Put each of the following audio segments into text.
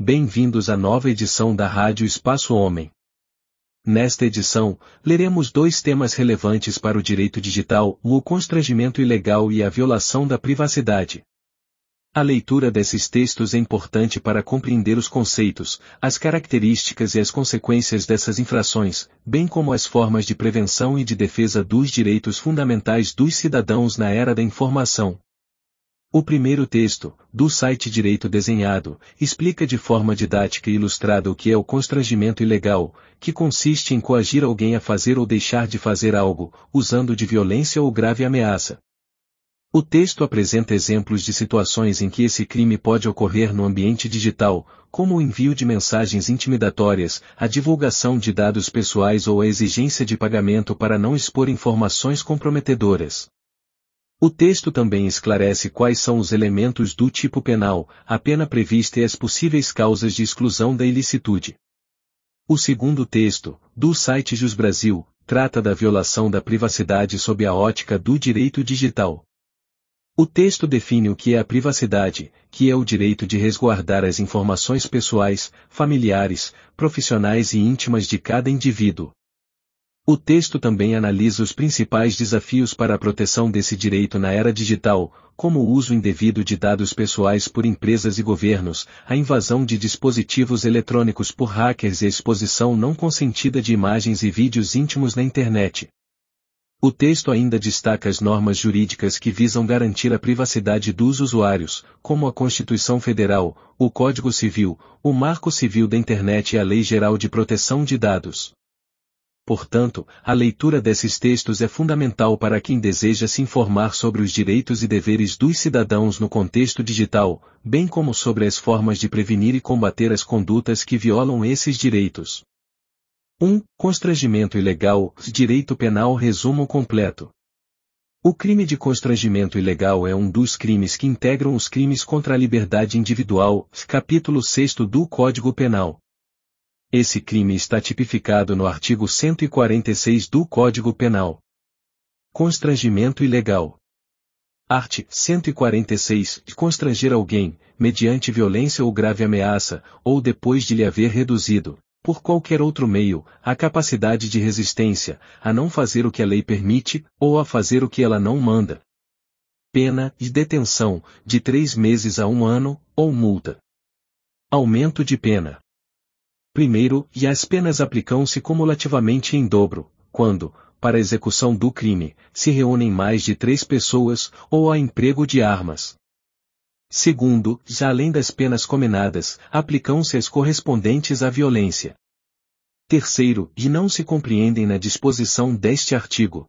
Bem-vindos à nova edição da Rádio Espaço Homem. Nesta edição, leremos dois temas relevantes para o direito digital: o constrangimento ilegal e a violação da privacidade. A leitura desses textos é importante para compreender os conceitos, as características e as consequências dessas infrações, bem como as formas de prevenção e de defesa dos direitos fundamentais dos cidadãos na era da informação. O primeiro texto, do site Direito Desenhado, explica de forma didática e ilustrada o que é o constrangimento ilegal, que consiste em coagir alguém a fazer ou deixar de fazer algo, usando de violência ou grave ameaça. O texto apresenta exemplos de situações em que esse crime pode ocorrer no ambiente digital, como o envio de mensagens intimidatórias, a divulgação de dados pessoais ou a exigência de pagamento para não expor informações comprometedoras. O texto também esclarece quais são os elementos do tipo penal, a pena prevista e as possíveis causas de exclusão da ilicitude. O segundo texto, do site Jus Brasil, trata da violação da privacidade sob a ótica do direito digital. O texto define o que é a privacidade, que é o direito de resguardar as informações pessoais, familiares, profissionais e íntimas de cada indivíduo. O texto também analisa os principais desafios para a proteção desse direito na era digital, como o uso indevido de dados pessoais por empresas e governos, a invasão de dispositivos eletrônicos por hackers e a exposição não consentida de imagens e vídeos íntimos na internet. O texto ainda destaca as normas jurídicas que visam garantir a privacidade dos usuários, como a Constituição Federal, o Código Civil, o Marco Civil da Internet e a Lei Geral de Proteção de Dados. Portanto, a leitura desses textos é fundamental para quem deseja se informar sobre os direitos e deveres dos cidadãos no contexto digital, bem como sobre as formas de prevenir e combater as condutas que violam esses direitos. 1. Constrangimento ilegal, Direito Penal Resumo completo. O crime de constrangimento ilegal é um dos crimes que integram os crimes contra a liberdade individual, capítulo 6 do Código Penal. Esse crime está tipificado no artigo 146 do Código Penal. Constrangimento ilegal. Art. 146. Constranger alguém, mediante violência ou grave ameaça, ou depois de lhe haver reduzido, por qualquer outro meio, a capacidade de resistência, a não fazer o que a lei permite, ou a fazer o que ela não manda. Pena de detenção, de três meses a um ano, ou multa. Aumento de pena. Primeiro, e as penas aplicam-se cumulativamente em dobro, quando, para a execução do crime, se reúnem mais de três pessoas, ou há emprego de armas. Segundo, já além das penas cominadas, aplicam-se as correspondentes à violência. Terceiro, e não se compreendem na disposição deste artigo.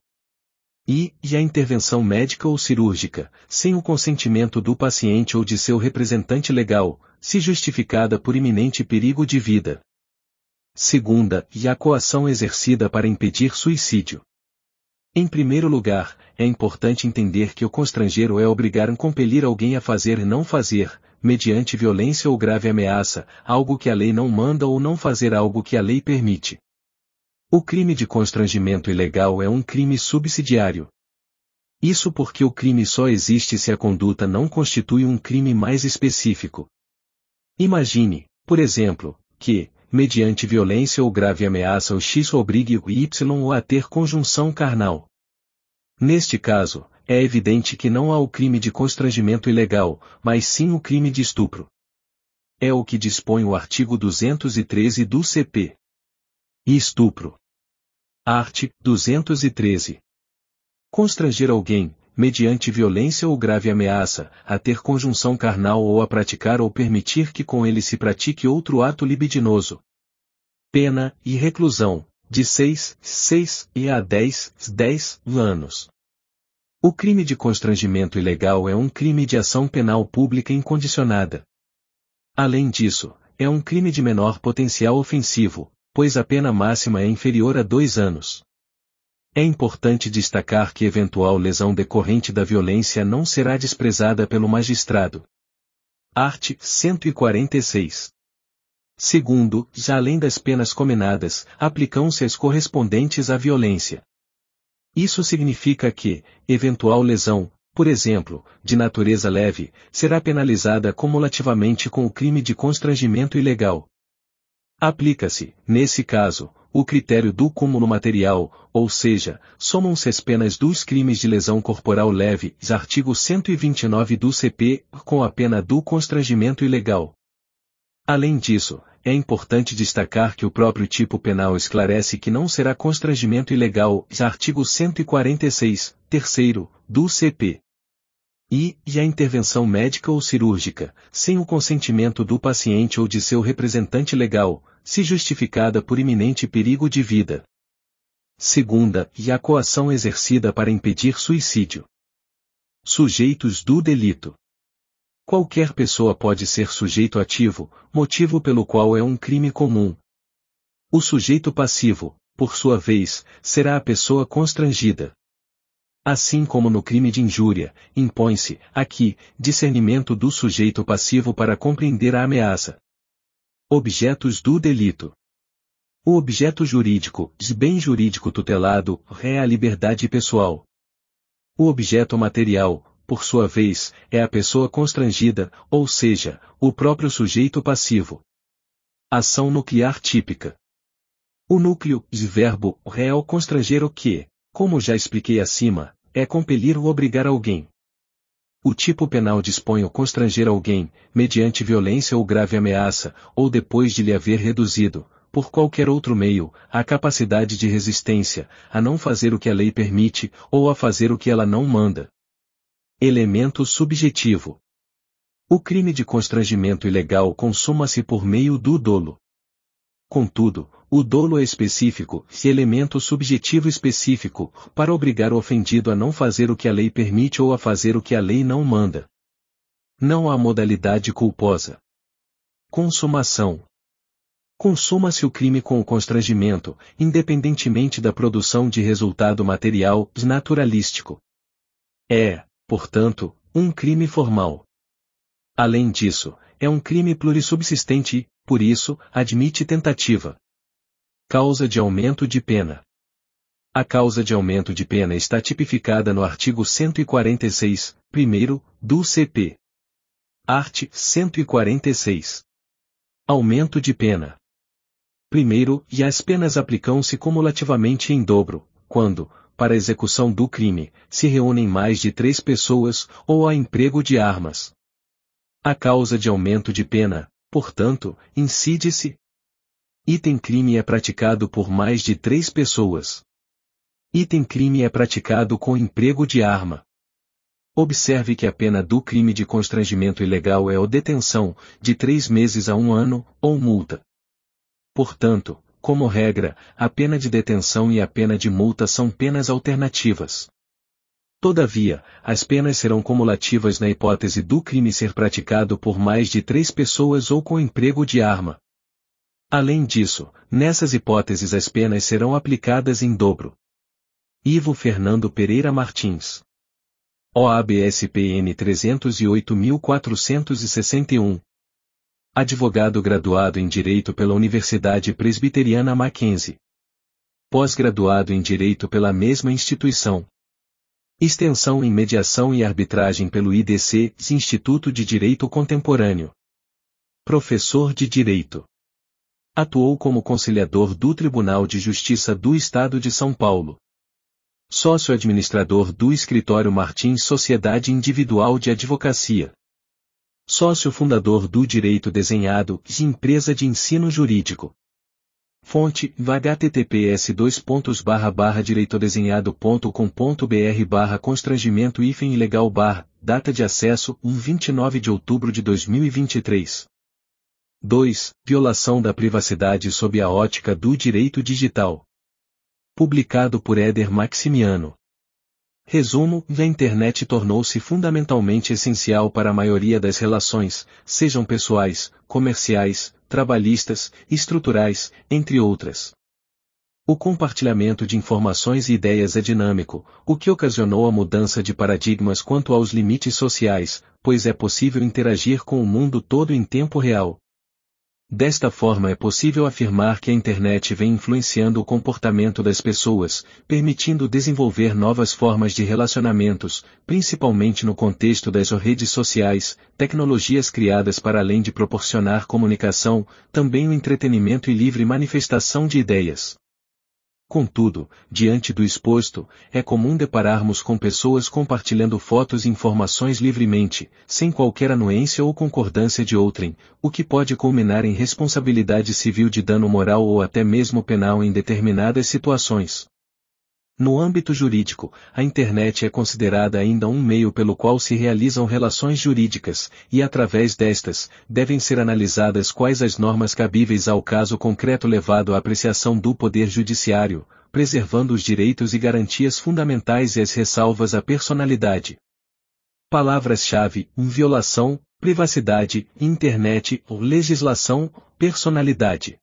E, e a intervenção médica ou cirúrgica, sem o consentimento do paciente ou de seu representante legal, se justificada por iminente perigo de vida. Segunda, e a coação exercida para impedir suicídio. Em primeiro lugar, é importante entender que o constranger ou é obrigar a compelir alguém a fazer e não fazer, mediante violência ou grave ameaça, algo que a lei não manda ou não fazer algo que a lei permite. O crime de constrangimento ilegal é um crime subsidiário. Isso porque o crime só existe se a conduta não constitui um crime mais específico. Imagine, por exemplo, que, mediante violência ou grave ameaça o X obrigue o Y a ter conjunção carnal. Neste caso, é evidente que não há o crime de constrangimento ilegal, mas sim o crime de estupro. É o que dispõe o artigo 213 do CP. Estupro. Art. 213. Constranger alguém, mediante violência ou grave ameaça, a ter conjunção carnal ou a praticar ou permitir que com ele se pratique outro ato libidinoso. Pena e reclusão, de 6, 6 e a 10, 10 anos. O crime de constrangimento ilegal é um crime de ação penal pública incondicionada. Além disso, é um crime de menor potencial ofensivo, pois a pena máxima é inferior a dois anos. É importante destacar que eventual lesão decorrente da violência não será desprezada pelo magistrado. Art. 146. Segundo, já além das penas cominadas, aplicam-se as correspondentes à violência. Isso significa que, eventual lesão, por exemplo, de natureza leve, será penalizada cumulativamente com o crime de constrangimento ilegal. Aplica-se, nesse caso, o critério do cúmulo material, ou seja, somam-se as penas dos crimes de lesão corporal leve, artigo 129 do CP, com a pena do constrangimento ilegal. Além disso, é importante destacar que o próprio tipo penal esclarece que não será constrangimento ilegal, artigo 146, terceiro, do CP. E, e a intervenção médica ou cirúrgica, sem o consentimento do paciente ou de seu representante legal, se justificada por iminente perigo de vida. Segunda, e a coação exercida para impedir suicídio. Sujeitos do delito. Qualquer pessoa pode ser sujeito ativo, motivo pelo qual é um crime comum. O sujeito passivo, por sua vez, será a pessoa constrangida. Assim como no crime de injúria, impõe-se, aqui, discernimento do sujeito passivo para compreender a ameaça. Objetos do delito. O objeto jurídico, bem jurídico tutelado, é a liberdade pessoal. O objeto material, por sua vez, é a pessoa constrangida, ou seja, o próprio sujeito passivo. Ação nuclear típica. O núcleo, de verbo, é o constranger o que, como já expliquei acima, é compelir ou obrigar alguém. O tipo penal dispõe o constranger alguém, mediante violência ou grave ameaça, ou depois de lhe haver reduzido, por qualquer outro meio, a capacidade de resistência, a não fazer o que a lei permite, ou a fazer o que ela não manda. Elemento subjetivo. O crime de constrangimento ilegal consuma-se por meio do dolo. Contudo, o dolo é específico, elemento subjetivo específico, para obrigar o ofendido a não fazer o que a lei permite ou a fazer o que a lei não manda. Não há modalidade culposa. Consumação. Consuma-se o crime com o constrangimento, independentemente da produção de resultado material, naturalístico. É, portanto, um crime formal. Além disso, é um crime plurissubsistente e, por isso, admite tentativa. Causa de aumento de pena. A causa de aumento de pena está tipificada no artigo 146, primeiro, do CP. Art. 146. Aumento de pena. Primeiro, e as penas aplicam-se cumulativamente em dobro, quando, para execução do crime, se reúnem mais de três pessoas, ou há emprego de armas. A causa de aumento de pena, portanto, incide-se. Item crime é praticado por mais de três pessoas. Item crime é praticado com emprego de arma. Observe que a pena do crime de constrangimento ilegal é o detenção, de três meses a um ano, ou multa. Portanto, como regra, a pena de detenção e a pena de multa são penas alternativas. Todavia, as penas serão cumulativas na hipótese do crime ser praticado por mais de três pessoas ou com emprego de arma. Além disso, nessas hipóteses as penas serão aplicadas em dobro. Ivo Fernando Pereira Martins. OABSPN 308.461 Advogado graduado em Direito pela Universidade Presbiteriana Mackenzie. Pós-graduado em Direito pela mesma instituição. Extensão em Mediação e Arbitragem pelo IDC, Instituto de Direito Contemporâneo. Professor de Direito. Atuou como conciliador do Tribunal de Justiça do Estado de São Paulo. Sócio-administrador do Escritório Martins Sociedade Individual de Advocacia sócio fundador do Direito Desenhado empresa de ensino jurídico. Fonte, https direitodesenhado.com.br barra constrangimento hífen ilegal barra, data de acesso, 29 de outubro de 2023. 2. Violação da privacidade sob a ótica do direito digital. Publicado por Éder Maximiano. Resumo: a internet tornou-se fundamentalmente essencial para a maioria das relações, sejam pessoais, comerciais, trabalhistas, estruturais, entre outras. O compartilhamento de informações e ideias é dinâmico, o que ocasionou a mudança de paradigmas quanto aos limites sociais, pois é possível interagir com o mundo todo em tempo real. Desta forma é possível afirmar que a internet vem influenciando o comportamento das pessoas, permitindo desenvolver novas formas de relacionamentos, principalmente no contexto das redes sociais, tecnologias criadas para além de proporcionar comunicação, também o entretenimento e livre manifestação de ideias. Contudo, diante do exposto, é comum depararmos com pessoas compartilhando fotos e informações livremente, sem qualquer anuência ou concordância de outrem, o que pode culminar em responsabilidade civil de dano moral ou até mesmo penal em determinadas situações. No âmbito jurídico, a internet é considerada ainda um meio pelo qual se realizam relações jurídicas, e através destas, devem ser analisadas quais as normas cabíveis ao caso concreto levado à apreciação do Poder Judiciário, preservando os direitos e garantias fundamentais e as ressalvas à personalidade. Palavras-chave: violação, privacidade, internet, legislação, personalidade.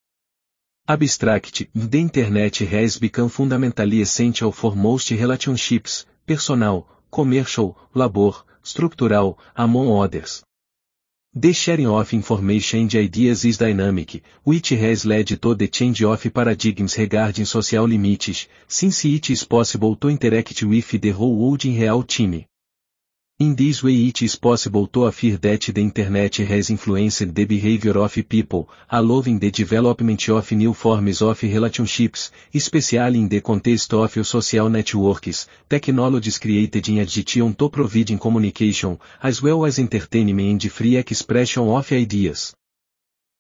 Abstract, the Internet has become fundamentally essential for most relationships, personal, commercial, labor, structural, among others. The sharing of information and ideas is dynamic, which has led to the change of paradigms regarding social limits, since it is possible to interact with the whole world in real time. In this way it is possible to affirm that the Internet has influenced the behavior of people, allowing the development of new forms of relationships, especially in the context of social networks, technologies created in addition to providing communication, as well as entertainment and free expression of ideas.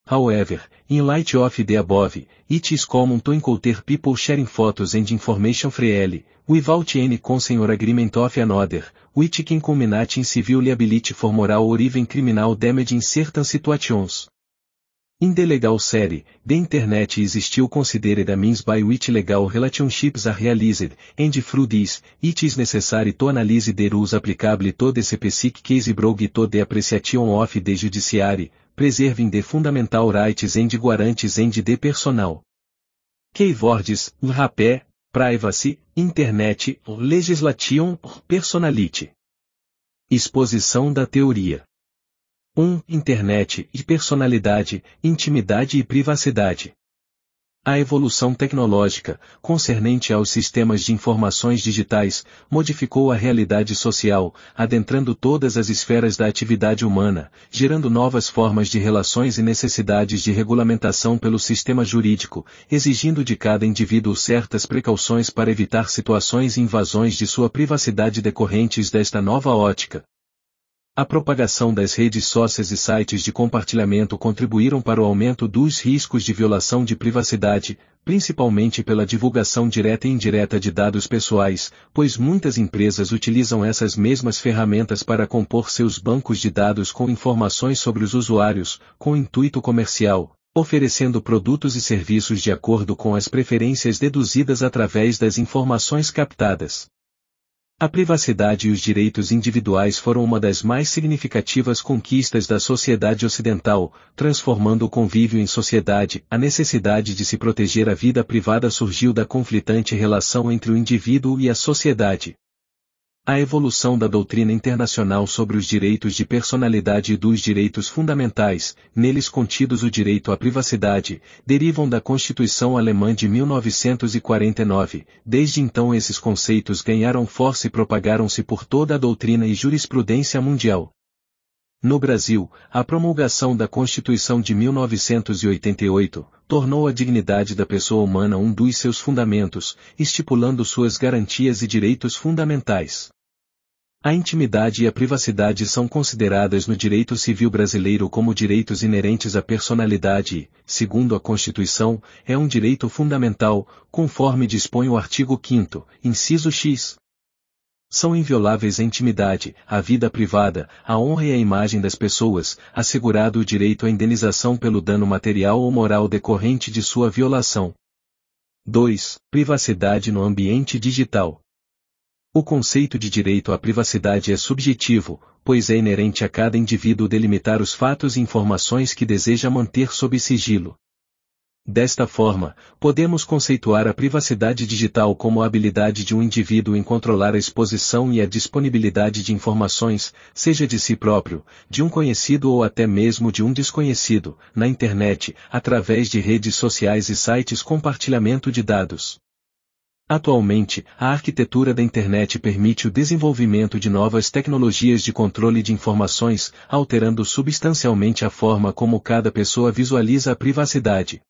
However, in light of the above, it is common to encounter people sharing photos and information freely, without any consent or agreement of another, which can culminate in civil liability for moral or even criminal damage in certain situations. In the legal série, the Internet is still considered a means by which legal relationships are realized, and through this, it is necessary to analyze the rules applicable to the specific case brought to the appreciation of the judiciary, preserving the fundamental rights and guarantees and the personal. Keywords, rapé, privacy, internet, legislation, personality. Exposição da teoria. 1. Internet e personalidade, intimidade e privacidade. A evolução tecnológica, concernente aos sistemas de informações digitais, modificou a realidade social, adentrando todas as esferas da atividade humana, gerando novas formas de relações e necessidades de regulamentação pelo sistema jurídico, exigindo de cada indivíduo certas precauções para evitar situações e invasões de sua privacidade decorrentes desta nova ótica, a propagação das redes sócias e sites de compartilhamento contribuíram para o aumento dos riscos de violação de privacidade, principalmente pela divulgação direta e indireta de dados pessoais, pois muitas empresas utilizam essas mesmas ferramentas para compor seus bancos de dados com informações sobre os usuários, com intuito comercial, oferecendo produtos e serviços de acordo com as preferências deduzidas através das informações captadas. A privacidade e os direitos individuais foram uma das mais significativas conquistas da sociedade ocidental, transformando o convívio em sociedade. A necessidade de se proteger a vida privada surgiu da conflitante relação entre o indivíduo e a sociedade. A evolução da doutrina internacional sobre os direitos de personalidade e dos direitos fundamentais, neles contidos o direito à privacidade, derivam da Constituição Alemã de 1949. Desde então esses conceitos ganharam força e propagaram-se por toda a doutrina e jurisprudência mundial. No Brasil, a promulgação da Constituição de 1988 tornou a dignidade da pessoa humana um dos seus fundamentos, estipulando suas garantias e direitos fundamentais. A intimidade e a privacidade são consideradas no direito civil brasileiro como direitos inerentes à personalidade e, segundo a Constituição, é um direito fundamental, conforme dispõe o artigo 5 inciso X. São invioláveis a intimidade, a vida privada, a honra e a imagem das pessoas, assegurado o direito à indenização pelo dano material ou moral decorrente de sua violação. 2. Privacidade no ambiente digital. O conceito de direito à privacidade é subjetivo, pois é inerente a cada indivíduo delimitar os fatos e informações que deseja manter sob sigilo. Desta forma, podemos conceituar a privacidade digital como a habilidade de um indivíduo em controlar a exposição e a disponibilidade de informações, seja de si próprio, de um conhecido ou até mesmo de um desconhecido, na internet, através de redes sociais e sites compartilhamento de dados. Atualmente, a arquitetura da internet permite o desenvolvimento de novas tecnologias de controle de informações, alterando substancialmente a forma como cada pessoa visualiza a privacidade.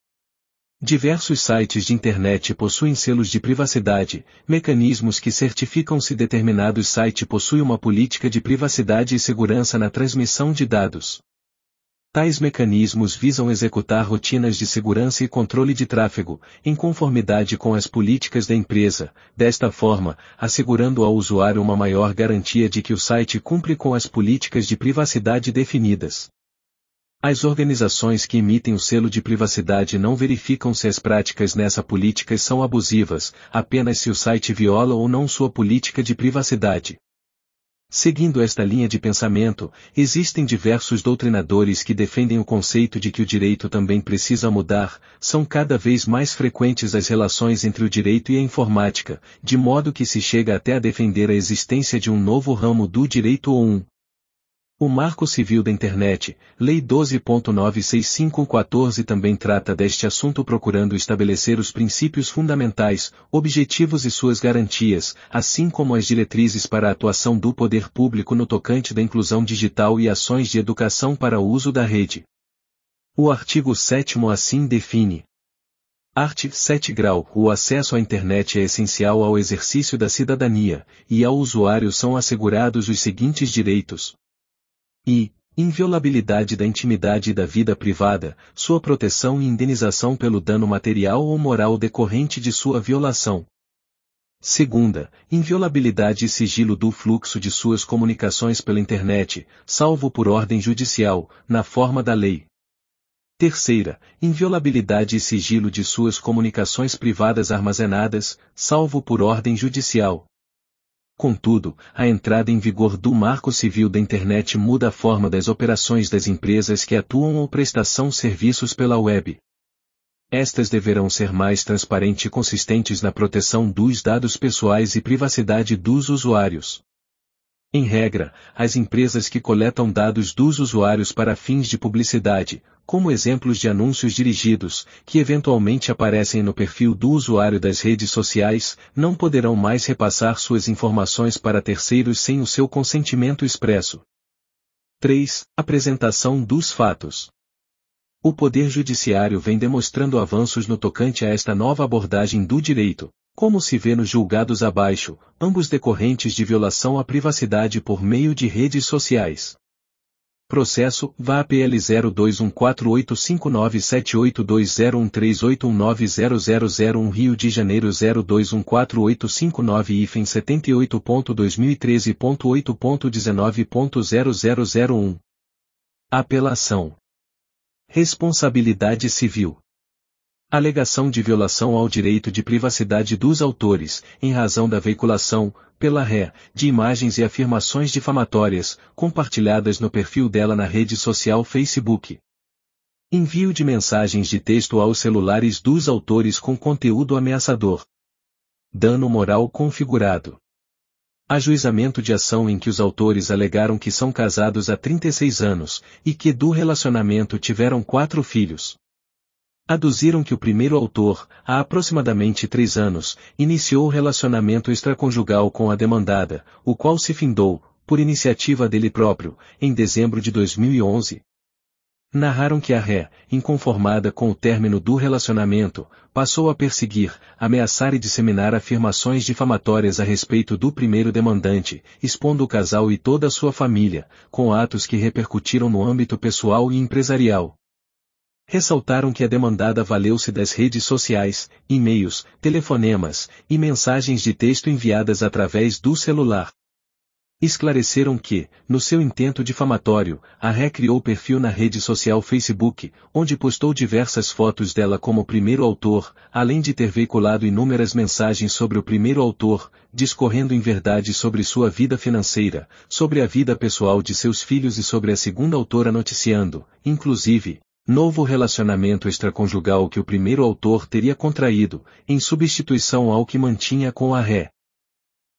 Diversos sites de internet possuem selos de privacidade, mecanismos que certificam se determinado site possui uma política de privacidade e segurança na transmissão de dados. Tais mecanismos visam executar rotinas de segurança e controle de tráfego, em conformidade com as políticas da empresa, desta forma, assegurando ao usuário uma maior garantia de que o site cumpre com as políticas de privacidade definidas. As organizações que emitem o selo de privacidade não verificam se as práticas nessa política são abusivas, apenas se o site viola ou não sua política de privacidade. Seguindo esta linha de pensamento, existem diversos doutrinadores que defendem o conceito de que o direito também precisa mudar, são cada vez mais frequentes as relações entre o direito e a informática, de modo que se chega até a defender a existência de um novo ramo do direito ou um o Marco Civil da Internet, Lei 12.96514 também trata deste assunto procurando estabelecer os princípios fundamentais, objetivos e suas garantias, assim como as diretrizes para a atuação do poder público no tocante da inclusão digital e ações de educação para o uso da rede. O artigo 7 assim define. Art. 7 grau. O acesso à internet é essencial ao exercício da cidadania, e ao usuário são assegurados os seguintes direitos, e inviolabilidade da intimidade e da vida privada, sua proteção e indenização pelo dano material ou moral decorrente de sua violação. Segunda, inviolabilidade e sigilo do fluxo de suas comunicações pela internet, salvo por ordem judicial, na forma da lei. Terceira, inviolabilidade e sigilo de suas comunicações privadas armazenadas, salvo por ordem judicial. Contudo, a entrada em vigor do Marco Civil da Internet muda a forma das operações das empresas que atuam ou prestação serviços pela web. Estas deverão ser mais transparentes e consistentes na proteção dos dados pessoais e privacidade dos usuários. Em regra, as empresas que coletam dados dos usuários para fins de publicidade, como exemplos de anúncios dirigidos, que eventualmente aparecem no perfil do usuário das redes sociais, não poderão mais repassar suas informações para terceiros sem o seu consentimento expresso. 3. Apresentação dos fatos. O Poder Judiciário vem demonstrando avanços no tocante a esta nova abordagem do direito, como se vê nos julgados abaixo, ambos decorrentes de violação à privacidade por meio de redes sociais. Processo VAPL 02148597820138190001 Rio de Janeiro 02148595 hífen 78.2013.8.19.0001 Apelação. Responsabilidade Civil Alegação de violação ao direito de privacidade dos autores, em razão da veiculação, pela ré, de imagens e afirmações difamatórias, compartilhadas no perfil dela na rede social Facebook. Envio de mensagens de texto aos celulares dos autores com conteúdo ameaçador. Dano moral configurado. Ajuizamento de ação em que os autores alegaram que são casados há 36 anos, e que do relacionamento tiveram quatro filhos. Aduziram que o primeiro autor, há aproximadamente três anos, iniciou o relacionamento extraconjugal com a demandada, o qual se findou, por iniciativa dele próprio, em dezembro de 2011. Narraram que a ré, inconformada com o término do relacionamento, passou a perseguir, ameaçar e disseminar afirmações difamatórias a respeito do primeiro demandante, expondo o casal e toda a sua família, com atos que repercutiram no âmbito pessoal e empresarial, Ressaltaram que a demandada valeu-se das redes sociais, e-mails, telefonemas e mensagens de texto enviadas através do celular. Esclareceram que, no seu intento difamatório, a Ré criou perfil na rede social Facebook, onde postou diversas fotos dela como primeiro autor, além de ter veiculado inúmeras mensagens sobre o primeiro autor, discorrendo em verdade sobre sua vida financeira, sobre a vida pessoal de seus filhos e sobre a segunda autora noticiando, inclusive, Novo relacionamento extraconjugal que o primeiro autor teria contraído, em substituição ao que mantinha com a ré.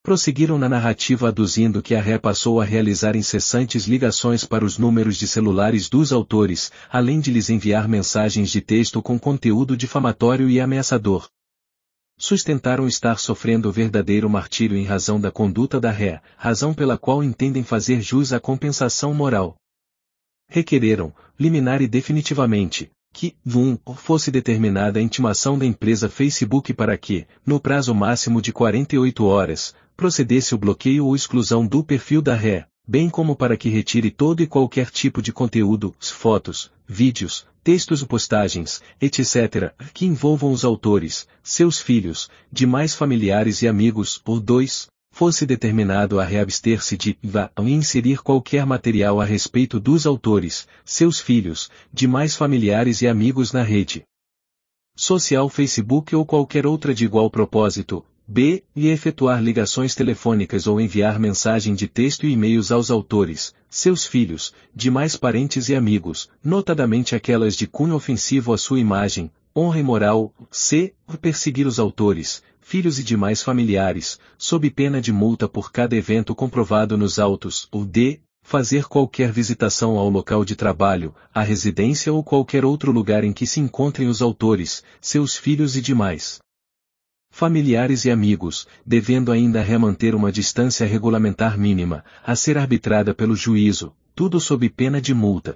Prosseguiram na narrativa aduzindo que a ré passou a realizar incessantes ligações para os números de celulares dos autores, além de lhes enviar mensagens de texto com conteúdo difamatório e ameaçador. Sustentaram estar sofrendo verdadeiro martírio em razão da conduta da ré, razão pela qual entendem fazer jus à compensação moral. Requereram, liminar e definitivamente, que, VUM, fosse determinada a intimação da empresa Facebook para que, no prazo máximo de 48 horas, procedesse o bloqueio ou exclusão do perfil da ré, bem como para que retire todo e qualquer tipo de conteúdo, fotos, vídeos, textos ou postagens, etc., que envolvam os autores, seus filhos, demais familiares e amigos, ou dois, fosse determinado a reabster-se de vá e inserir qualquer material a respeito dos autores, seus filhos, demais familiares e amigos na rede social Facebook ou qualquer outra de igual propósito, B. E efetuar ligações telefônicas ou enviar mensagem de texto e e-mails aos autores, seus filhos, demais parentes e amigos, notadamente aquelas de cunho ofensivo à sua imagem, honra e moral. C. Perseguir os autores, filhos e demais familiares, sob pena de multa por cada evento comprovado nos autos. O D. Fazer qualquer visitação ao local de trabalho, à residência ou qualquer outro lugar em que se encontrem os autores, seus filhos e demais familiares e amigos, devendo ainda remanter uma distância regulamentar mínima, a ser arbitrada pelo juízo, tudo sob pena de multa.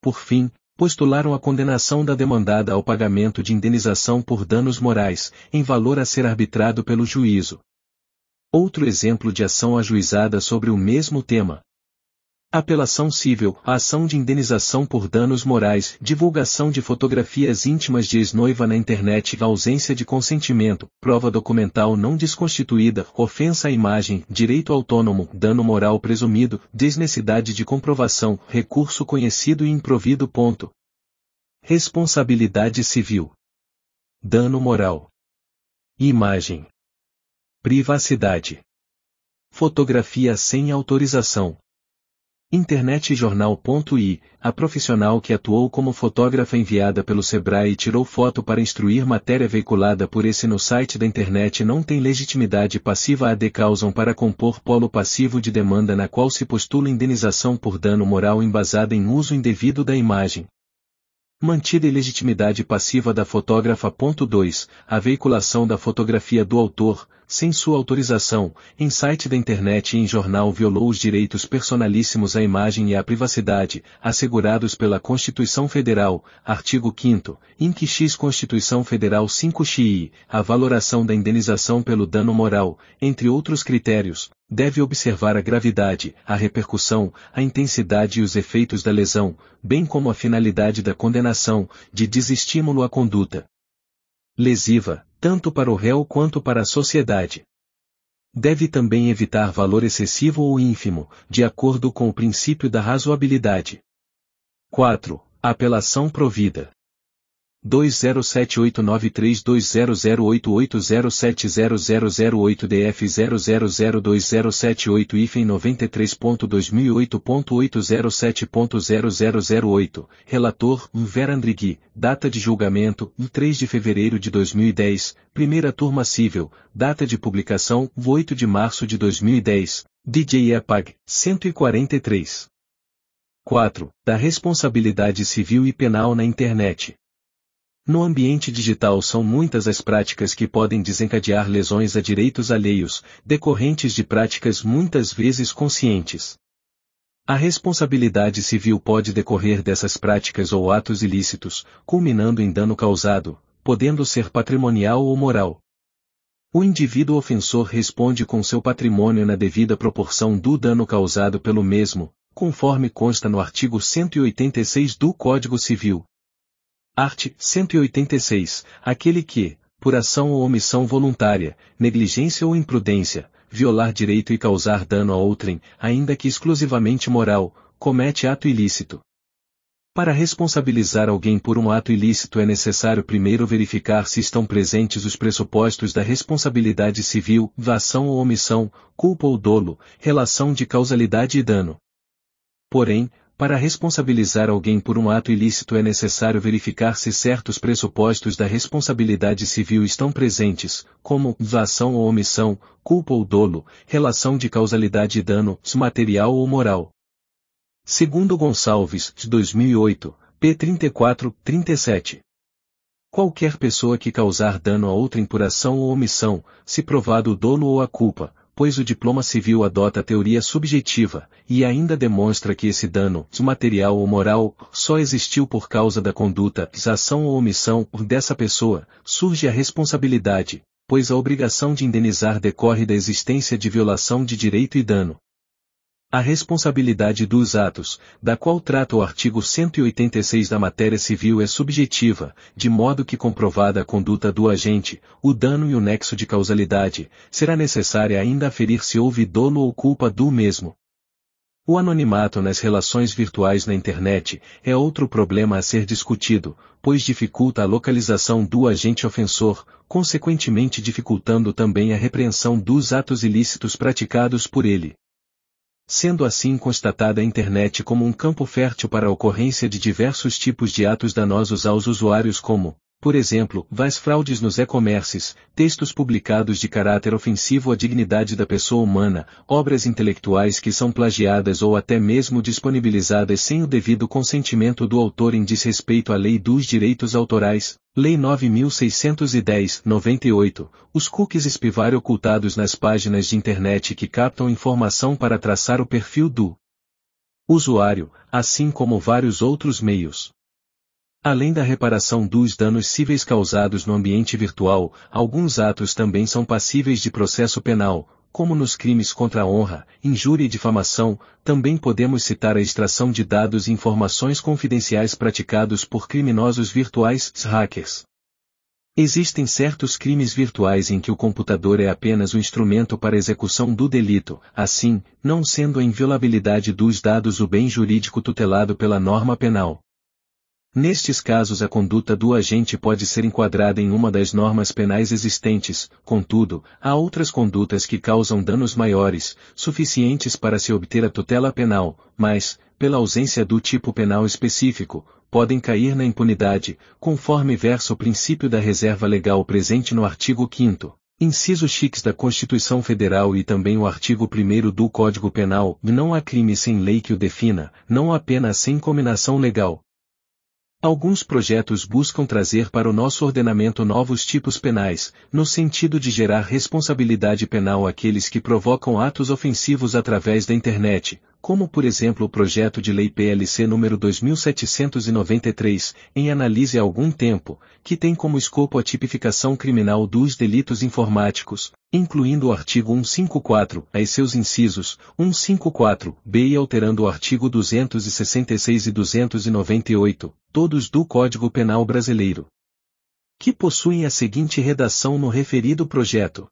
Por fim, postularam a condenação da demandada ao pagamento de indenização por danos morais, em valor a ser arbitrado pelo juízo. Outro exemplo de ação ajuizada sobre o mesmo tema. Apelação civil, ação de indenização por danos morais, divulgação de fotografias íntimas de ex-noiva na internet, ausência de consentimento, prova documental não desconstituída, ofensa à imagem, direito autônomo, dano moral presumido, desnecessidade de comprovação, recurso conhecido e improvido. Ponto. Responsabilidade civil. Dano moral. Imagem. Privacidade. Fotografia sem autorização. Internetjornal.i, a profissional que atuou como fotógrafa enviada pelo Sebrae e tirou foto para instruir matéria veiculada por esse no site da internet não tem legitimidade passiva AD causam para compor polo passivo de demanda na qual se postula indenização por dano moral embasada em uso indevido da imagem. Mantida ilegitimidade passiva da fotógrafa. 2. A veiculação da fotografia do autor, sem sua autorização, em site da internet e em jornal violou os direitos personalíssimos à imagem e à privacidade, assegurados pela Constituição Federal, artigo 5 INC X Constituição Federal 5 XI, a valoração da indenização pelo dano moral, entre outros critérios, deve observar a gravidade, a repercussão, a intensidade e os efeitos da lesão, bem como a finalidade da condenação, de desestímulo à conduta lesiva, tanto para o réu quanto para a sociedade. Deve também evitar valor excessivo ou ínfimo, de acordo com o princípio da razoabilidade. 4. Apelação provida. 207893200807008DF000278 IFEM 93.2008.807.0008, relator, Vera Andrigui, data de julgamento, 3 de fevereiro de 2010, primeira turma civil, data de publicação, 8 de março de 2010, DJ EPAG, 143. 4. Da responsabilidade civil e penal na internet. No ambiente digital são muitas as práticas que podem desencadear lesões a direitos alheios, decorrentes de práticas muitas vezes conscientes. A responsabilidade civil pode decorrer dessas práticas ou atos ilícitos, culminando em dano causado, podendo ser patrimonial ou moral. O indivíduo ofensor responde com seu patrimônio na devida proporção do dano causado pelo mesmo, conforme consta no artigo 186 do Código Civil, Art. 186. Aquele que, por ação ou omissão voluntária, negligência ou imprudência, violar direito e causar dano a outrem, ainda que exclusivamente moral, comete ato ilícito. Para responsabilizar alguém por um ato ilícito é necessário primeiro verificar se estão presentes os pressupostos da responsabilidade civil, ação ou omissão, culpa ou dolo, relação de causalidade e dano. Porém, Para responsabilizar alguém por um ato ilícito é necessário verificar se certos pressupostos da responsabilidade civil estão presentes, como ação ou omissão, culpa ou dolo, relação de causalidade e dano, material ou moral. Segundo Gonçalves, de 2008, p. 34, 37. Qualquer pessoa que causar dano a outrem por ação ou omissão, se provado o dolo ou a culpa, pois o diploma civil adota a teoria subjetiva, e ainda demonstra que esse dano, material ou moral, só existiu por causa da conduta, ação ou omissão dessa pessoa, surge a responsabilidade, pois a obrigação de indenizar decorre da existência de violação de direito e dano. A responsabilidade dos atos, da qual trata o artigo 186 da matéria civil é subjetiva, de modo que comprovada a conduta do agente, o dano e o nexo de causalidade, será necessária ainda aferir se houve dolo ou culpa do mesmo. O anonimato nas relações virtuais na internet é outro problema a ser discutido, pois dificulta a localização do agente ofensor, consequentemente dificultando também a repreensão dos atos ilícitos praticados por ele sendo assim constatada a internet como um campo fértil para a ocorrência de diversos tipos de atos danosos aos usuários como, por exemplo, vais fraudes nos e-commerces, textos publicados de caráter ofensivo à dignidade da pessoa humana, obras intelectuais que são plagiadas ou até mesmo disponibilizadas sem o devido consentimento do autor em desrespeito à lei dos direitos autorais, Lei 9610-98, os cookies spyware ocultados nas páginas de internet que captam informação para traçar o perfil do usuário, assim como vários outros meios. Além da reparação dos danos cíveis causados no ambiente virtual, alguns atos também são passíveis de processo penal, como nos crimes contra a honra, injúria e difamação, também podemos citar a extração de dados e informações confidenciais praticados por criminosos virtuais, hackers. Existem certos crimes virtuais em que o computador é apenas o instrumento para execução do delito, assim, não sendo a inviolabilidade dos dados o bem jurídico tutelado pela norma penal. Nestes casos a conduta do agente pode ser enquadrada em uma das normas penais existentes, contudo, há outras condutas que causam danos maiores, suficientes para se obter a tutela penal, mas, pela ausência do tipo penal específico, podem cair na impunidade, conforme versa o princípio da reserva legal presente no artigo 5 Inciso X da Constituição Federal e também o artigo 1 do Código Penal, não há crime sem lei que o defina, não há pena sem cominação legal, Alguns projetos buscam trazer para o nosso ordenamento novos tipos penais, no sentido de gerar responsabilidade penal àqueles que provocam atos ofensivos através da internet, como por exemplo o projeto de lei PLC número 2793, em análise há algum tempo, que tem como escopo a tipificação criminal dos delitos informáticos, incluindo o artigo 154, a e seus incisos, 154b e alterando o artigo 266 e 298, todos do Código Penal Brasileiro. Que possuem a seguinte redação no referido projeto.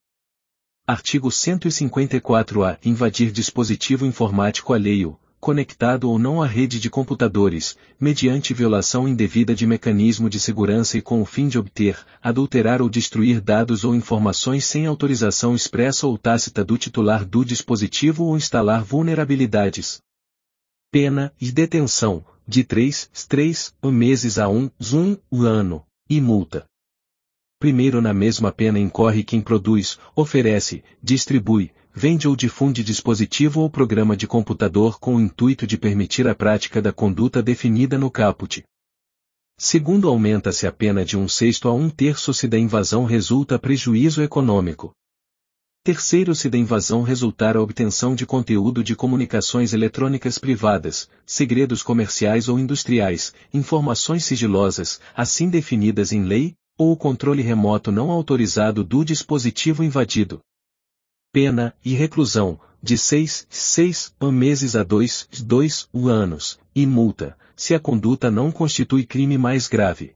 Artigo 154-A. Invadir dispositivo informático alheio, conectado ou não à rede de computadores, mediante violação indevida de mecanismo de segurança e com o fim de obter, adulterar ou destruir dados ou informações sem autorização expressa ou tácita do titular do dispositivo ou instalar vulnerabilidades. Pena e detenção, de 3, 3 meses a 1, 1 ano, e multa primeiro na mesma pena incorre quem produz, oferece, distribui, vende ou difunde dispositivo ou programa de computador com o intuito de permitir a prática da conduta definida no caput. Segundo aumenta-se a pena de um sexto a um terço se da invasão resulta prejuízo econômico. Terceiro se da invasão resultar a obtenção de conteúdo de comunicações eletrônicas privadas, segredos comerciais ou industriais, informações sigilosas, assim definidas em lei, ou o controle remoto não autorizado do dispositivo invadido. Pena e reclusão, de 6, 6 meses a 2, 2 anos, e multa, se a conduta não constitui crime mais grave.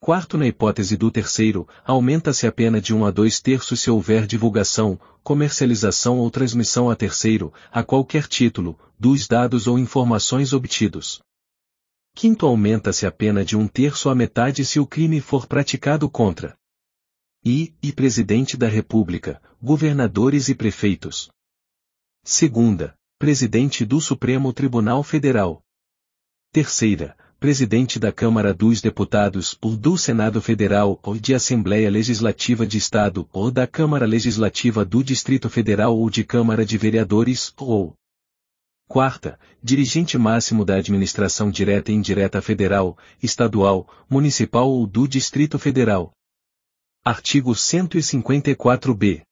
Quarto, na hipótese do terceiro, aumenta-se a pena de 1 a 2 terços se houver divulgação, comercialização ou transmissão a terceiro, a qualquer título, dos dados ou informações obtidos. Quinto aumenta-se a pena de um terço à metade se o crime for praticado contra I e Presidente da República, governadores e prefeitos. Segunda, Presidente do Supremo Tribunal Federal. Terceira, presidente da Câmara dos Deputados ou do Senado Federal ou de Assembleia Legislativa de Estado ou da Câmara Legislativa do Distrito Federal ou de Câmara de Vereadores ou Quarta, dirigente máximo da administração direta e indireta federal, estadual, municipal ou do Distrito Federal. Artigo 154b.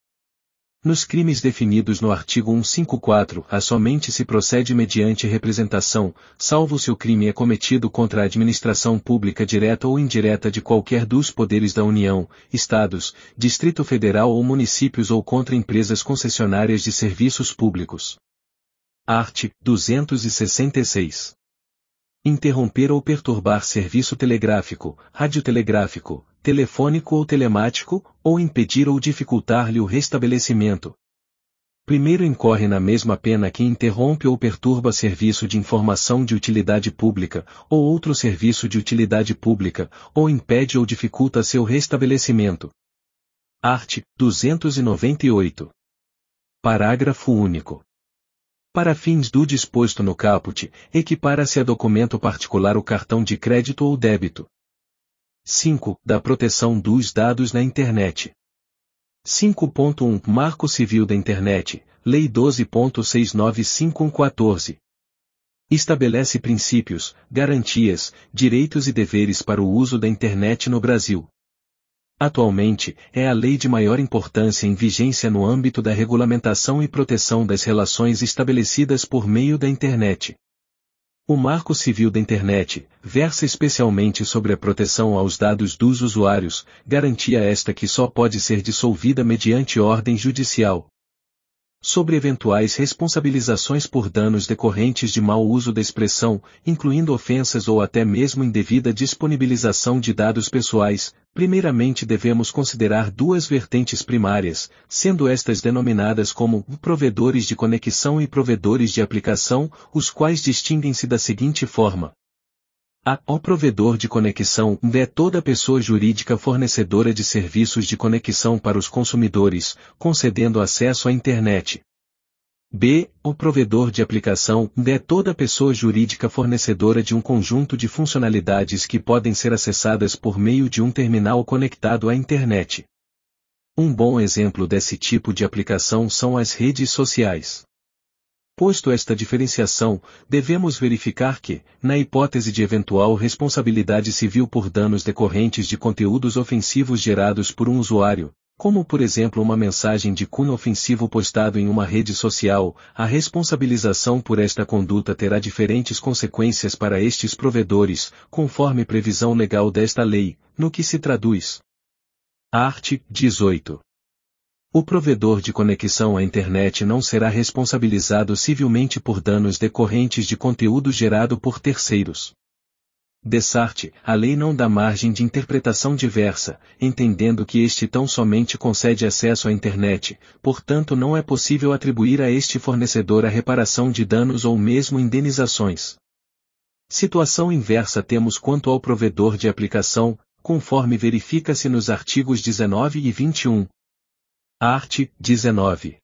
Nos crimes definidos no artigo 154, a somente se procede mediante representação, salvo se o crime é cometido contra a administração pública direta ou indireta de qualquer dos poderes da União, Estados, Distrito Federal ou municípios ou contra empresas concessionárias de serviços públicos. Art. 266. Interromper ou perturbar serviço telegráfico, radiotelegráfico, telefônico ou telemático, ou impedir ou dificultar-lhe o restabelecimento. Primeiro incorre na mesma pena quem interrompe ou perturba serviço de informação de utilidade pública, ou outro serviço de utilidade pública, ou impede ou dificulta seu restabelecimento. Art. 298. Parágrafo único. Para fins do disposto no caput, equipara-se a documento particular o cartão de crédito ou débito. 5. Da proteção dos dados na internet. 5.1 Marco Civil da Internet, Lei 12.695114. Estabelece princípios, garantias, direitos e deveres para o uso da internet no Brasil. Atualmente, é a lei de maior importância em vigência no âmbito da regulamentação e proteção das relações estabelecidas por meio da Internet. O Marco Civil da Internet versa especialmente sobre a proteção aos dados dos usuários, garantia esta que só pode ser dissolvida mediante ordem judicial, sobre eventuais responsabilizações por danos decorrentes de mau uso da expressão, incluindo ofensas ou até mesmo indevida disponibilização de dados pessoais, primeiramente devemos considerar duas vertentes primárias, sendo estas denominadas como provedores de conexão e provedores de aplicação, os quais distinguem-se da seguinte forma. A. O provedor de conexão é toda pessoa jurídica fornecedora de serviços de conexão para os consumidores, concedendo acesso à internet. B. O provedor de aplicação é toda pessoa jurídica fornecedora de um conjunto de funcionalidades que podem ser acessadas por meio de um terminal conectado à internet. Um bom exemplo desse tipo de aplicação são as redes sociais. Posto esta diferenciação, devemos verificar que, na hipótese de eventual responsabilidade civil por danos decorrentes de conteúdos ofensivos gerados por um usuário, como por exemplo uma mensagem de cunho ofensivo postado em uma rede social, a responsabilização por esta conduta terá diferentes consequências para estes provedores, conforme previsão legal desta lei, no que se traduz. Art. 18. O provedor de conexão à internet não será responsabilizado civilmente por danos decorrentes de conteúdo gerado por terceiros. Dessarte, a lei não dá margem de interpretação diversa, entendendo que este tão somente concede acesso à internet, portanto não é possível atribuir a este fornecedor a reparação de danos ou mesmo indenizações. Situação inversa temos quanto ao provedor de aplicação, conforme verifica-se nos artigos 19 e 21, Art. 19.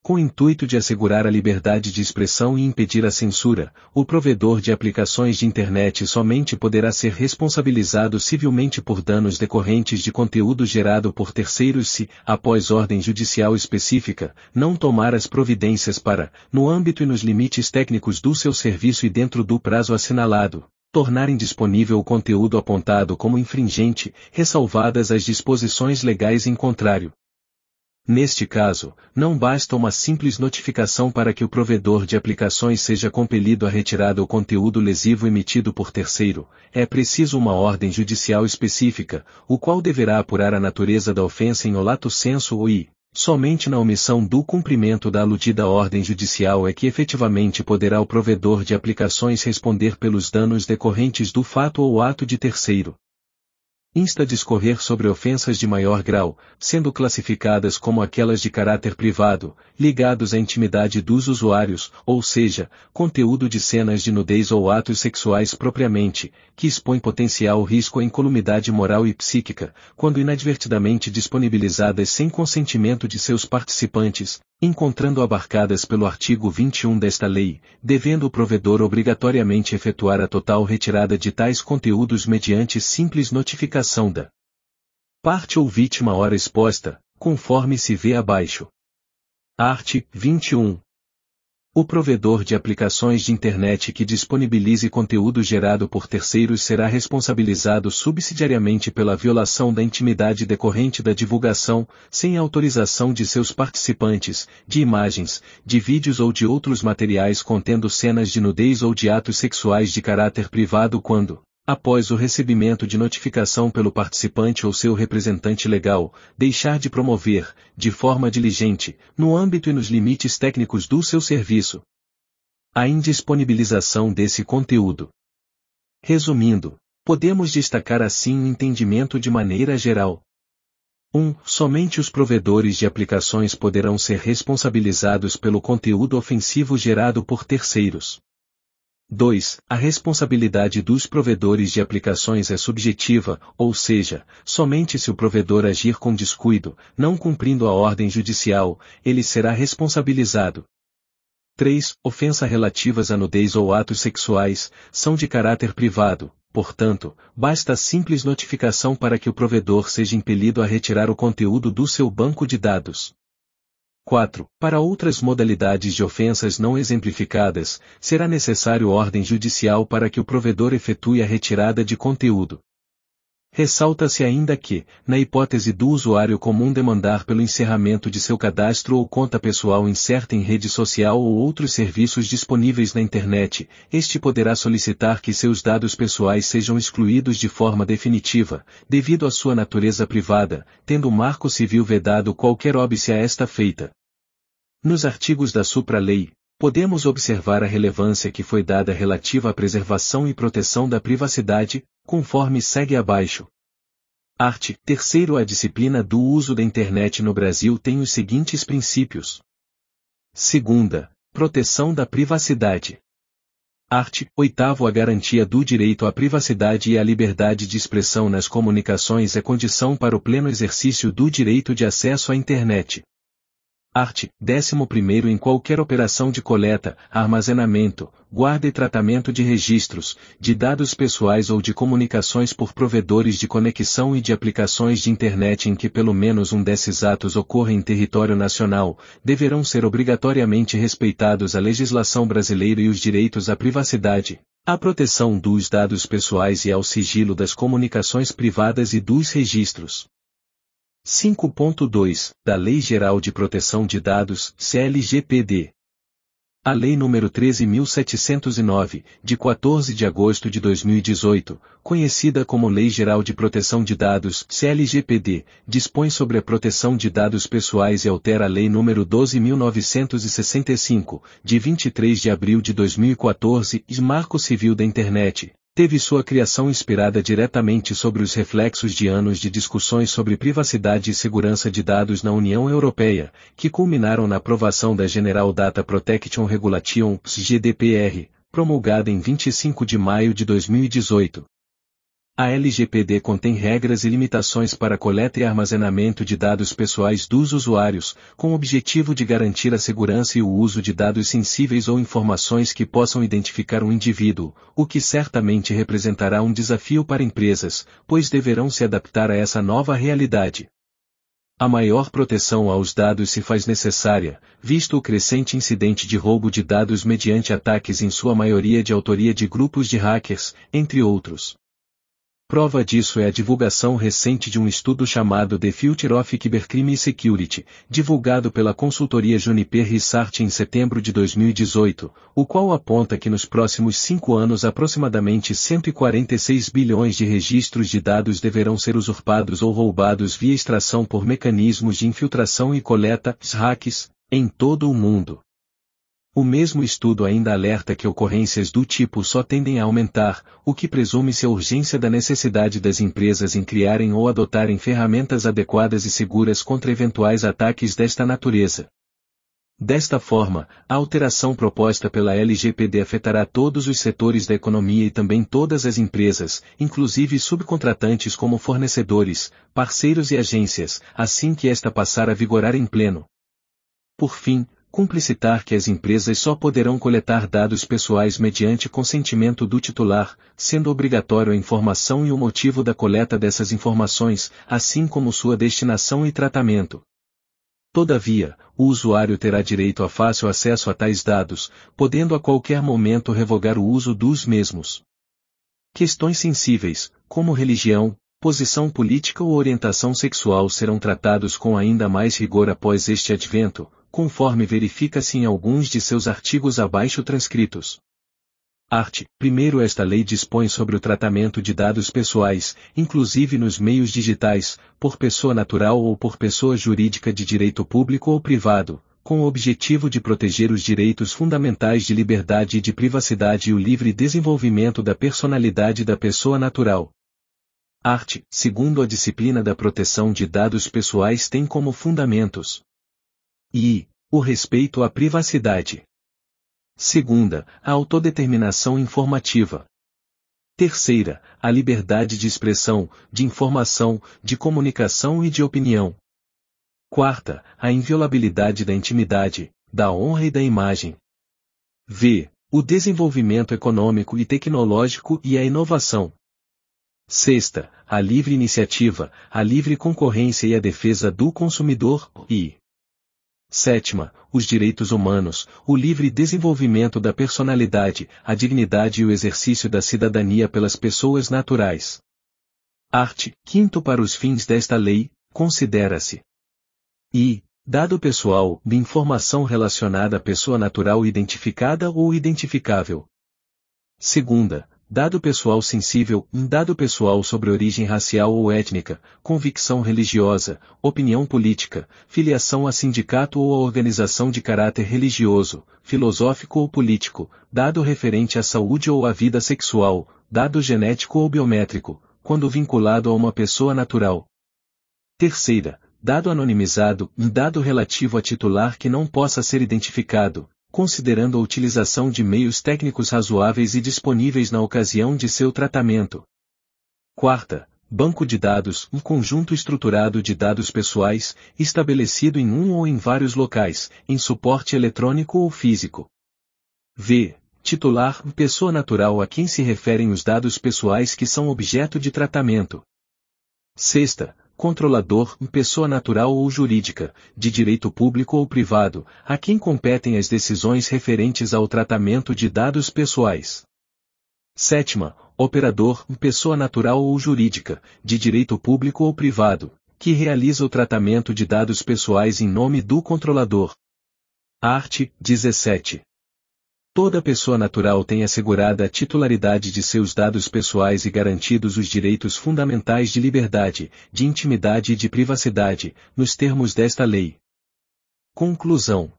Com o intuito de assegurar a liberdade de expressão e impedir a censura, o provedor de aplicações de internet somente poderá ser responsabilizado civilmente por danos decorrentes de conteúdo gerado por terceiros se, após ordem judicial específica, não tomar as providências para, no âmbito e nos limites técnicos do seu serviço e dentro do prazo assinalado, tornar indisponível o conteúdo apontado como infringente, ressalvadas as disposições legais em contrário. Neste caso, não basta uma simples notificação para que o provedor de aplicações seja compelido a retirar o conteúdo lesivo emitido por terceiro, é preciso uma ordem judicial específica, o qual deverá apurar a natureza da ofensa em olato senso ou i. Somente na omissão do cumprimento da aludida ordem judicial é que efetivamente poderá o provedor de aplicações responder pelos danos decorrentes do fato ou ato de terceiro insta a discorrer sobre ofensas de maior grau, sendo classificadas como aquelas de caráter privado, ligados à intimidade dos usuários, ou seja, conteúdo de cenas de nudez ou atos sexuais propriamente, que expõe potencial risco à incolumidade moral e psíquica, quando inadvertidamente disponibilizadas sem consentimento de seus participantes, encontrando abarcadas pelo artigo 21 desta lei, devendo o provedor obrigatoriamente efetuar a total retirada de tais conteúdos mediante simples notificação da parte ou vítima hora exposta, conforme se vê abaixo. Art. 21. O provedor de aplicações de internet que disponibilize conteúdo gerado por terceiros será responsabilizado subsidiariamente pela violação da intimidade decorrente da divulgação, sem autorização de seus participantes, de imagens, de vídeos ou de outros materiais contendo cenas de nudez ou de atos sexuais de caráter privado quando, após o recebimento de notificação pelo participante ou seu representante legal, deixar de promover, de forma diligente, no âmbito e nos limites técnicos do seu serviço, a indisponibilização desse conteúdo. Resumindo, podemos destacar assim o entendimento de maneira geral. 1. Um, somente os provedores de aplicações poderão ser responsabilizados pelo conteúdo ofensivo gerado por terceiros. 2. A responsabilidade dos provedores de aplicações é subjetiva, ou seja, somente se o provedor agir com descuido, não cumprindo a ordem judicial, ele será responsabilizado. 3. Ofensa relativas a nudez ou atos sexuais, são de caráter privado, portanto, basta simples notificação para que o provedor seja impelido a retirar o conteúdo do seu banco de dados. 4. Para outras modalidades de ofensas não exemplificadas, será necessário ordem judicial para que o provedor efetue a retirada de conteúdo. Ressalta-se ainda que, na hipótese do usuário comum demandar pelo encerramento de seu cadastro ou conta pessoal incerta em rede social ou outros serviços disponíveis na internet, este poderá solicitar que seus dados pessoais sejam excluídos de forma definitiva, devido à sua natureza privada, tendo o Marco Civil vedado qualquer óbice a esta feita. Nos artigos da supra-lei, podemos observar a relevância que foi dada relativa à preservação e proteção da privacidade, conforme segue abaixo. Arte. Terceiro, a disciplina do uso da internet no Brasil tem os seguintes princípios. Segunda, proteção da privacidade. Arte. Oitavo, a garantia do direito à privacidade e à liberdade de expressão nas comunicações é condição para o pleno exercício do direito de acesso à internet. Art. 11 em qualquer operação de coleta, armazenamento, guarda e tratamento de registros, de dados pessoais ou de comunicações por provedores de conexão e de aplicações de Internet em que pelo menos um desses atos ocorra em território nacional, deverão ser obrigatoriamente respeitados a legislação brasileira e os direitos à privacidade, à proteção dos dados pessoais e ao sigilo das comunicações privadas e dos registros. 5.2 da Lei Geral de Proteção de Dados, CLGPD. A Lei nº 13.709, de 14 de agosto de 2018, conhecida como Lei Geral de Proteção de Dados, CLGPD, dispõe sobre a proteção de dados pessoais e altera a Lei nº 12.965, de 23 de abril de 2014, e Marco Civil da Internet, teve sua criação inspirada diretamente sobre os reflexos de anos de discussões sobre privacidade e segurança de dados na União Europeia, que culminaram na aprovação da General Data Protection Regulation GDPR, promulgada em 25 de maio de 2018. A LGPD contém regras e limitações para coleta e armazenamento de dados pessoais dos usuários, com o objetivo de garantir a segurança e o uso de dados sensíveis ou informações que possam identificar um indivíduo, o que certamente representará um desafio para empresas, pois deverão se adaptar a essa nova realidade. A maior proteção aos dados se faz necessária, visto o crescente incidente de roubo de dados mediante ataques em sua maioria de autoria de grupos de hackers, entre outros. Prova disso é a divulgação recente de um estudo chamado The Future of Cybercrime Security, divulgado pela consultoria Juniper Research em setembro de 2018, o qual aponta que nos próximos cinco anos aproximadamente 146 bilhões de registros de dados deverão ser usurpados ou roubados via extração por mecanismos de infiltração e coleta, hacks, em todo o mundo. O mesmo estudo ainda alerta que ocorrências do tipo só tendem a aumentar, o que presume-se a urgência da necessidade das empresas em criarem ou adotarem ferramentas adequadas e seguras contra eventuais ataques desta natureza. Desta forma, a alteração proposta pela LGPD afetará todos os setores da economia e também todas as empresas, inclusive subcontratantes como fornecedores, parceiros e agências, assim que esta passar a vigorar em pleno. Por fim, cumplicitar que as empresas só poderão coletar dados pessoais mediante consentimento do titular, sendo obrigatório a informação e o motivo da coleta dessas informações, assim como sua destinação e tratamento. Todavia, o usuário terá direito a fácil acesso a tais dados, podendo a qualquer momento revogar o uso dos mesmos. Questões sensíveis, como religião, posição política ou orientação sexual serão tratados com ainda mais rigor após este advento, conforme verifica-se em alguns de seus artigos abaixo transcritos. Art. Primeiro esta lei dispõe sobre o tratamento de dados pessoais, inclusive nos meios digitais, por pessoa natural ou por pessoa jurídica de direito público ou privado, com o objetivo de proteger os direitos fundamentais de liberdade e de privacidade e o livre desenvolvimento da personalidade da pessoa natural. Art. Segundo a disciplina da proteção de dados pessoais tem como fundamentos e o respeito à privacidade. Segunda, a autodeterminação informativa. Terceira, a liberdade de expressão, de informação, de comunicação e de opinião. Quarta, a inviolabilidade da intimidade, da honra e da imagem. V. O desenvolvimento econômico e tecnológico e a inovação. Sexta, a livre iniciativa, a livre concorrência e a defesa do consumidor, e Sétima, os direitos humanos, o livre desenvolvimento da personalidade, a dignidade e o exercício da cidadania pelas pessoas naturais. Arte, quinto para os fins desta lei, considera-se. I. Dado pessoal, de informação relacionada à pessoa natural identificada ou identificável. Segunda, dado pessoal sensível, um dado pessoal sobre origem racial ou étnica, convicção religiosa, opinião política, filiação a sindicato ou a organização de caráter religioso, filosófico ou político, dado referente à saúde ou à vida sexual, dado genético ou biométrico, quando vinculado a uma pessoa natural. Terceira, dado anonimizado, um dado relativo a titular que não possa ser identificado, considerando a utilização de meios técnicos razoáveis e disponíveis na ocasião de seu tratamento. Quarta, banco de dados, um conjunto estruturado de dados pessoais, estabelecido em um ou em vários locais, em suporte eletrônico ou físico. V. Titular, pessoa natural a quem se referem os dados pessoais que são objeto de tratamento. Sexta, controlador, pessoa natural ou jurídica, de direito público ou privado, a quem competem as decisões referentes ao tratamento de dados pessoais. Sétima, operador, pessoa natural ou jurídica, de direito público ou privado, que realiza o tratamento de dados pessoais em nome do controlador. Art. 17. Toda pessoa natural tem assegurada a titularidade de seus dados pessoais e garantidos os direitos fundamentais de liberdade, de intimidade e de privacidade, nos termos desta lei. Conclusão.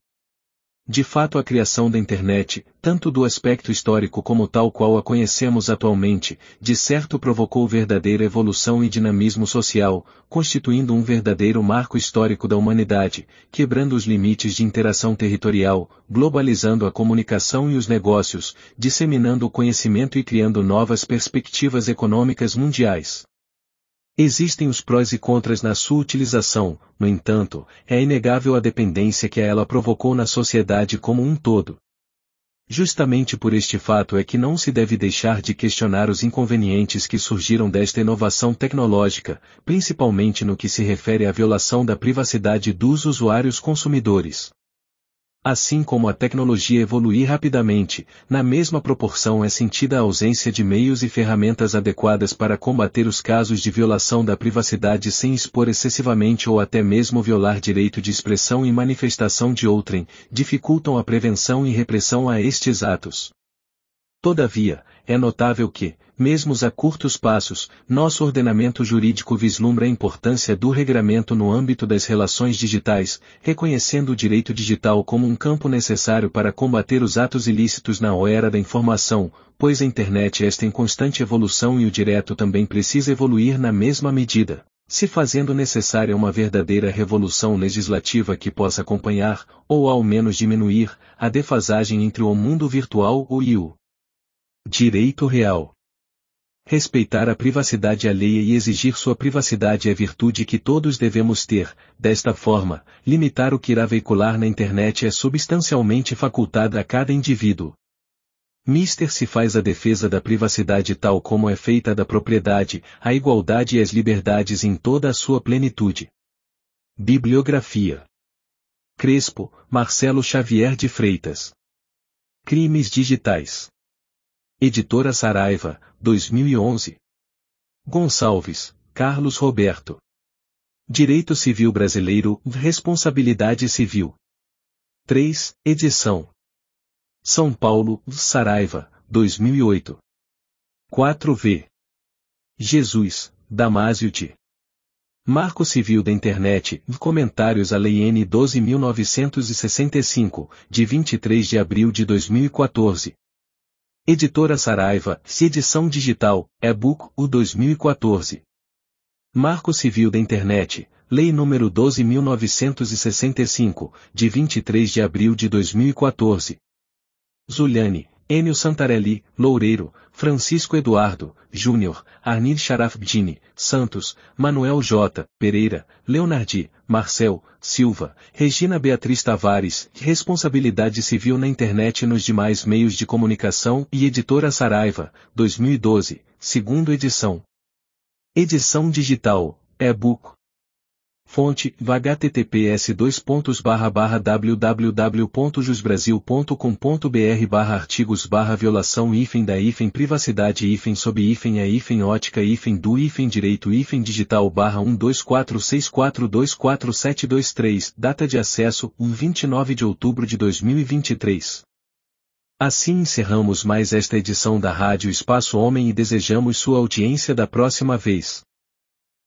De fato a criação da internet, tanto do aspecto histórico como tal qual a conhecemos atualmente, de certo provocou verdadeira evolução e dinamismo social, constituindo um verdadeiro marco histórico da humanidade, quebrando os limites de interação territorial, globalizando a comunicação e os negócios, disseminando o conhecimento e criando novas perspectivas econômicas mundiais. Existem os prós e contras na sua utilização, no entanto, é inegável a dependência que ela provocou na sociedade como um todo. Justamente por este fato é que não se deve deixar de questionar os inconvenientes que surgiram desta inovação tecnológica, principalmente no que se refere à violação da privacidade dos usuários consumidores. Assim como a tecnologia evoluir rapidamente, na mesma proporção é sentida a ausência de meios e ferramentas adequadas para combater os casos de violação da privacidade sem expor excessivamente ou até mesmo violar direito de expressão e manifestação de outrem, dificultam a prevenção e repressão a estes atos. Todavia, é notável que, mesmo a curtos passos, nosso ordenamento jurídico vislumbra a importância do regramento no âmbito das relações digitais, reconhecendo o direito digital como um campo necessário para combater os atos ilícitos na era da informação, pois a internet está em constante evolução e o direto também precisa evoluir na mesma medida. Se fazendo necessária uma verdadeira revolução legislativa que possa acompanhar, ou ao menos diminuir, a defasagem entre o mundo virtual e o Direito Real. Respeitar a privacidade alheia e exigir sua privacidade é virtude que todos devemos ter, desta forma, limitar o que irá veicular na internet é substancialmente facultada a cada indivíduo. Mister se faz a defesa da privacidade tal como é feita da propriedade, a igualdade e as liberdades em toda a sua plenitude. Bibliografia Crespo, Marcelo Xavier de Freitas. Crimes Digitais. Editora Saraiva, 2011. Gonçalves, Carlos Roberto. Direito Civil Brasileiro, Responsabilidade Civil. 3, edição. São Paulo, Saraiva, 2008. 4V. Jesus, Damásio de. Marco Civil da Internet, Comentários à Lei N 12.965, de 23 de abril de 2014. Editora Saraiva, edição digital, e-book, o 2014. Marco Civil da Internet, Lei nº 12.965, de 23 de abril de 2014. Zuliane, Enio Santarelli, Loureiro, Francisco Eduardo, Júnior, Arnir Sharafdini, Santos, Manuel J. Pereira, Leonardi, Marcel, Silva, Regina Beatriz Tavares, Responsabilidade Civil na Internet e nos demais meios de comunicação e Editora Saraiva, 2012, segundo edição. Edição digital, e-book, Fonte, https www.jusbrasil.com.br barra artigos barra violação hífen da hífen privacidade hífen sob hífen a hífen ótica hífen do hífen direito hífen digital barra 1246424723 data de acesso 1 29 de outubro de 2023. Assim encerramos mais esta edição da Rádio Espaço Homem e desejamos sua audiência da próxima vez.